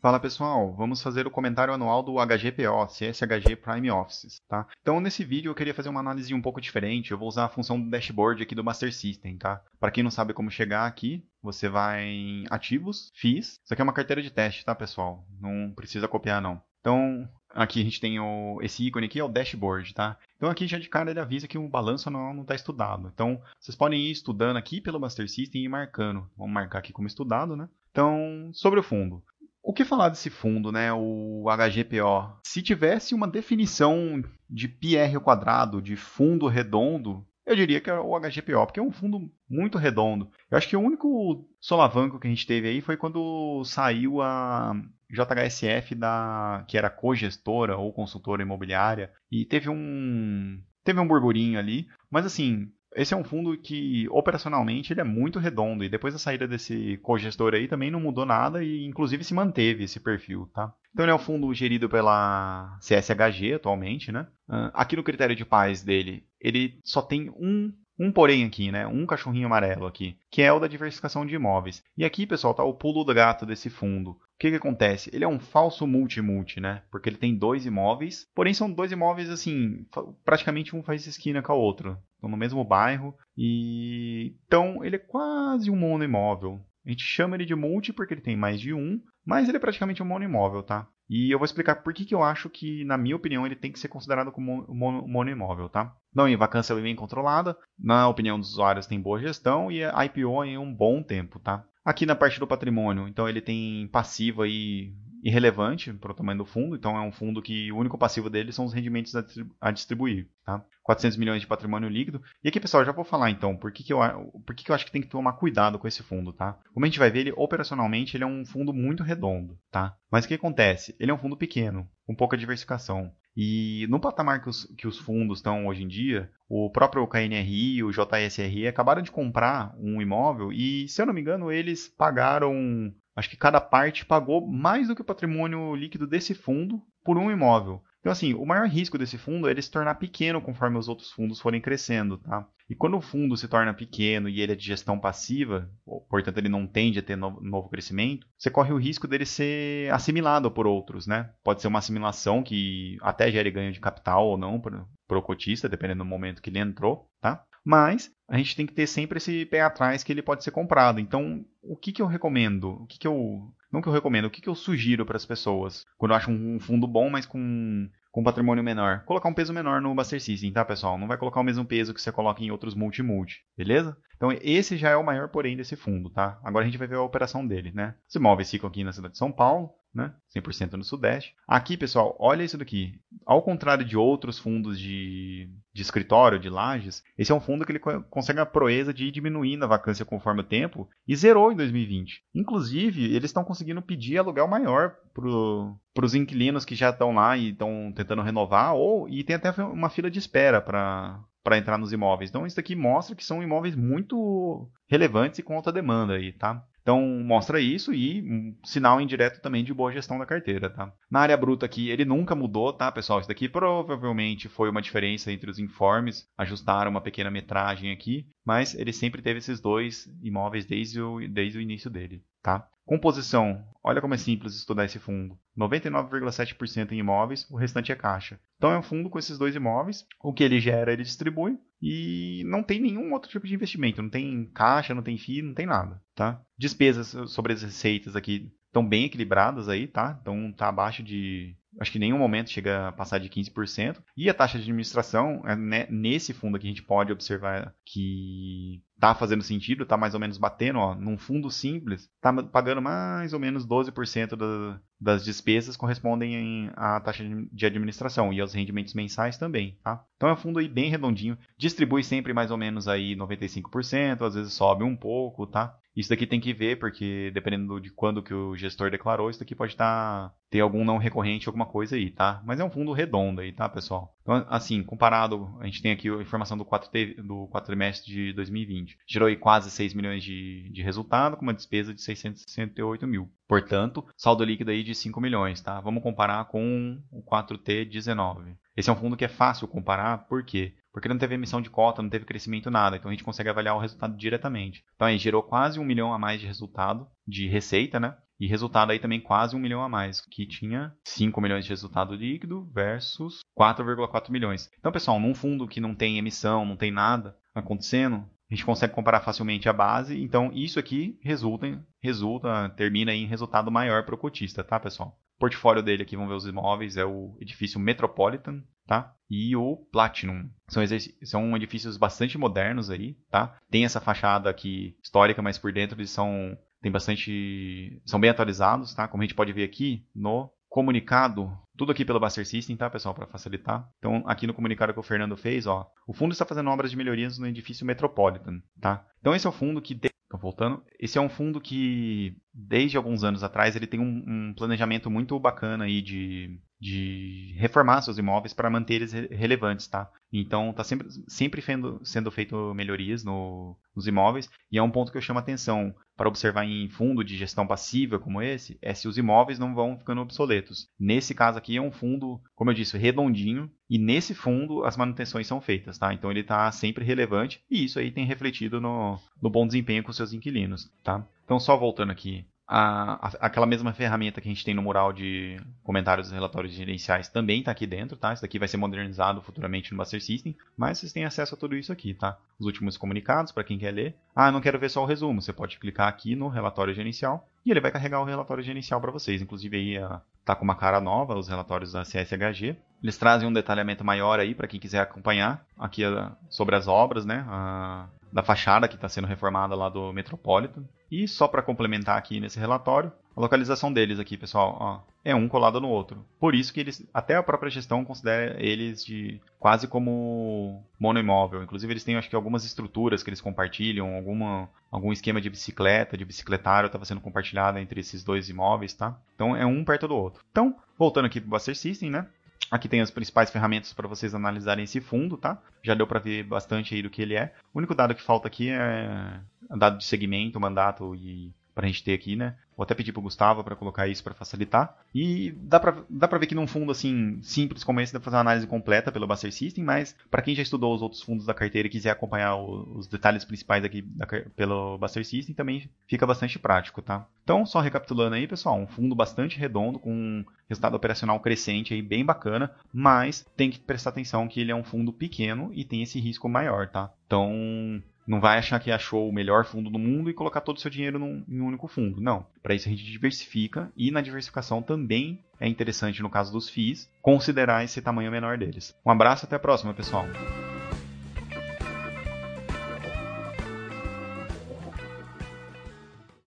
Fala pessoal, vamos fazer o comentário anual do HGPO, CSHG Prime Offices, tá? Então nesse vídeo eu queria fazer uma análise um pouco diferente, eu vou usar a função do dashboard aqui do Master System, tá? Para quem não sabe como chegar aqui, você vai em ativos, FIIs, isso aqui é uma carteira de teste, tá pessoal? Não precisa copiar não. Então, aqui a gente tem o, esse ícone aqui, é o dashboard, tá? Então aqui já de cara ele avisa que o balanço anual não está estudado. Então, vocês podem ir estudando aqui pelo Master System e marcando. Vamos marcar aqui como estudado, né? Então, sobre o fundo. O que falar desse fundo, né, o HGPO? Se tivesse uma definição de PR quadrado, de fundo redondo, eu diria que é o HGPO, porque é um fundo muito redondo. Eu acho que o único solavanco que a gente teve aí foi quando saiu a JHSF da que era cogestora ou consultora imobiliária e teve um teve um burburinho ali, mas assim, esse é um fundo que operacionalmente ele é muito redondo e depois da saída desse cogestor aí também não mudou nada e inclusive se manteve esse perfil, tá? Então ele é um fundo gerido pela CSHG atualmente, né? Uh, aqui no critério de paz dele, ele só tem um um porém aqui, né? Um cachorrinho amarelo aqui, que é o da diversificação de imóveis. E aqui, pessoal, tá o pulo do gato desse fundo. O que, que acontece? Ele é um falso multi-multi, né? Porque ele tem dois imóveis, porém são dois imóveis assim, praticamente um faz esquina com o outro. No mesmo bairro e então ele é quase um monoimóvel. A gente chama ele de multi porque ele tem mais de um, mas ele é praticamente um monoimóvel, tá? E eu vou explicar por que, que eu acho que, na minha opinião, ele tem que ser considerado como monoimóvel, tá? Não em vacância bem controlada, na opinião dos usuários tem boa gestão e a IPO em um bom tempo, tá? Aqui na parte do patrimônio, então ele tem passivo aí irrelevante para o tamanho do fundo, então é um fundo que o único passivo dele são os rendimentos a distribuir, tá? 400 milhões de patrimônio líquido. E aqui, pessoal, já vou falar então por que, que, eu, por que, que eu acho que tem que tomar cuidado com esse fundo, tá? Como a gente vai ver, ele operacionalmente ele é um fundo muito redondo, tá? Mas o que acontece? Ele é um fundo pequeno, com pouca diversificação. E no patamar que os, que os fundos estão hoje em dia, o próprio KNRI e o JSRI acabaram de comprar um imóvel e, se eu não me engano, eles pagaram Acho que cada parte pagou mais do que o patrimônio líquido desse fundo por um imóvel. Então, assim, o maior risco desse fundo é ele se tornar pequeno conforme os outros fundos forem crescendo, tá? E quando o fundo se torna pequeno e ele é de gestão passiva, portanto ele não tende a ter novo, crescimento, você corre o risco dele ser assimilado por outros, né? Pode ser uma assimilação que até gere ganho de capital ou não para o cotista, dependendo do momento que ele entrou, tá? Mas a gente tem que ter sempre esse pé atrás que ele pode ser comprado. Então, o que, que eu recomendo? O que, que eu. Não que eu recomendo, o que, que eu sugiro para as pessoas? Quando eu acho um fundo bom, mas com, com patrimônio menor. Colocar um peso menor no Buster System, tá, pessoal? Não vai colocar o mesmo peso que você coloca em outros multi-multi, beleza? Então, esse já é o maior porém desse fundo, tá? Agora a gente vai ver a operação dele, né? Os imóveis ficam aqui na cidade de São Paulo, né? 100% no Sudeste. Aqui, pessoal, olha isso daqui. Ao contrário de outros fundos de, de escritório, de lajes, esse é um fundo que ele consegue a proeza de ir diminuindo a vacância conforme o tempo e zerou em 2020. Inclusive, eles estão conseguindo pedir aluguel maior para os inquilinos que já estão lá e estão tentando renovar, ou e tem até uma fila de espera para para entrar nos imóveis. Então isso aqui mostra que são imóveis muito relevantes e com alta demanda aí, tá? Então mostra isso e um sinal indireto também de boa gestão da carteira, tá? Na área bruta aqui, ele nunca mudou, tá, pessoal? Isso daqui provavelmente foi uma diferença entre os informes, ajustaram uma pequena metragem aqui, mas ele sempre teve esses dois imóveis desde o, desde o início dele, tá? Composição. Olha como é simples estudar esse fundo. 99,7% em imóveis, o restante é caixa. Então é um fundo com esses dois imóveis. O que ele gera, ele distribui. E não tem nenhum outro tipo de investimento. Não tem caixa, não tem FII, não tem nada. Tá? Despesas sobre as receitas aqui estão bem equilibradas aí, tá? Então tá abaixo de acho que em nenhum momento chega a passar de 15%. E a taxa de administração, é, né, nesse fundo aqui a gente pode observar que está fazendo sentido, está mais ou menos batendo, ó, num fundo simples, está pagando mais ou menos 12% da, das despesas correspondem à taxa de administração e aos rendimentos mensais também, tá? Então é um fundo aí bem redondinho, distribui sempre mais ou menos aí 95%, às vezes sobe um pouco, tá? Isso daqui tem que ver, porque dependendo de quando que o gestor declarou, isso daqui pode estar tá, ter algum não recorrente, alguma coisa aí, tá? Mas é um fundo redondo aí, tá, pessoal? Então, assim, comparado, a gente tem aqui a informação do, 4 do quatrimestre de 2020. Gerou aí quase 6 milhões de, de resultado, com uma despesa de 668 mil. Portanto, saldo líquido aí de 5 milhões, tá? Vamos comparar com o 4T19. Esse é um fundo que é fácil comparar, por quê? Porque não teve emissão de cota, não teve crescimento nada, então a gente consegue avaliar o resultado diretamente. Então aí gerou quase um milhão a mais de resultado, de receita, né? E resultado aí também quase um milhão a mais, que tinha 5 milhões de resultado líquido versus 4,4 milhões. Então, pessoal, num fundo que não tem emissão, não tem nada acontecendo, a gente consegue comparar facilmente a base. Então, isso aqui resulta, resulta termina em resultado maior para o cotista, tá, pessoal? O portfólio dele aqui, vamos ver os imóveis, é o edifício Metropolitan, tá? E o Platinum. São, são edifícios bastante modernos aí, tá? Tem essa fachada aqui histórica, mas por dentro eles são tem bastante são bem atualizados, tá? Como a gente pode ver aqui no comunicado, tudo aqui pelo Buster System, tá, pessoal, para facilitar. Então, aqui no comunicado que o Fernando fez, ó, o fundo está fazendo obras de melhorias no edifício Metropolitan, tá? Então, esse é o fundo que voltando. Esse é um fundo que, desde alguns anos atrás, ele tem um, um planejamento muito bacana aí de, de reformar seus imóveis para manter eles relevantes, tá? Então, tá sempre, sempre sendo, sendo feito melhorias no, nos imóveis e é um ponto que eu chamo a atenção para observar em fundo de gestão passiva como esse, é se os imóveis não vão ficando obsoletos. Nesse caso aqui é um fundo, como eu disse, redondinho, e nesse fundo as manutenções são feitas, tá? Então ele está sempre relevante e isso aí tem refletido no, no bom desempenho com seus inquilinos, tá? Então só voltando aqui a, a, aquela mesma ferramenta que a gente tem no mural de comentários e relatórios gerenciais também está aqui dentro, tá? Isso daqui vai ser modernizado futuramente no Master System, mas vocês têm acesso a tudo isso aqui, tá? Os últimos comunicados, para quem quer ler. Ah, não quero ver só o resumo. Você pode clicar aqui no relatório gerencial e ele vai carregar o relatório gerencial para vocês. Inclusive aí a, tá com uma cara nova, os relatórios da CSHG. Eles trazem um detalhamento maior aí para quem quiser acompanhar aqui sobre as obras, né? A, da fachada que está sendo reformada lá do Metropolitan. E só para complementar aqui nesse relatório, a localização deles aqui, pessoal, ó, é um colado no outro. Por isso que eles, até a própria gestão considera eles de quase como monoimóvel. Inclusive eles têm, acho que algumas estruturas que eles compartilham, alguma, algum esquema de bicicleta, de bicicletário estava sendo compartilhado entre esses dois imóveis, tá? Então é um perto do outro. Então, voltando aqui para o Buster System, né? Aqui tem as principais ferramentas para vocês analisarem esse fundo, tá? Já deu para ver bastante aí do que ele é. O único dado que falta aqui é dado de segmento, mandato e para a gente ter aqui, né? Vou até pedir pro Gustavo para colocar isso para facilitar. E dá para dá pra ver que num fundo assim simples como esse dá pra fazer uma análise completa pelo Buster System, mas para quem já estudou os outros fundos da carteira e quiser acompanhar o, os detalhes principais aqui da, pelo Buster System, também fica bastante prático, tá? Então, só recapitulando aí, pessoal, um fundo bastante redondo com um resultado operacional crescente aí bem bacana, mas tem que prestar atenção que ele é um fundo pequeno e tem esse risco maior, tá? Então, não vai achar que achou o melhor fundo do mundo e colocar todo o seu dinheiro num, em um único fundo. Não. Para isso a gente diversifica e na diversificação também é interessante, no caso dos FIIs, considerar esse tamanho menor deles. Um abraço até a próxima, pessoal.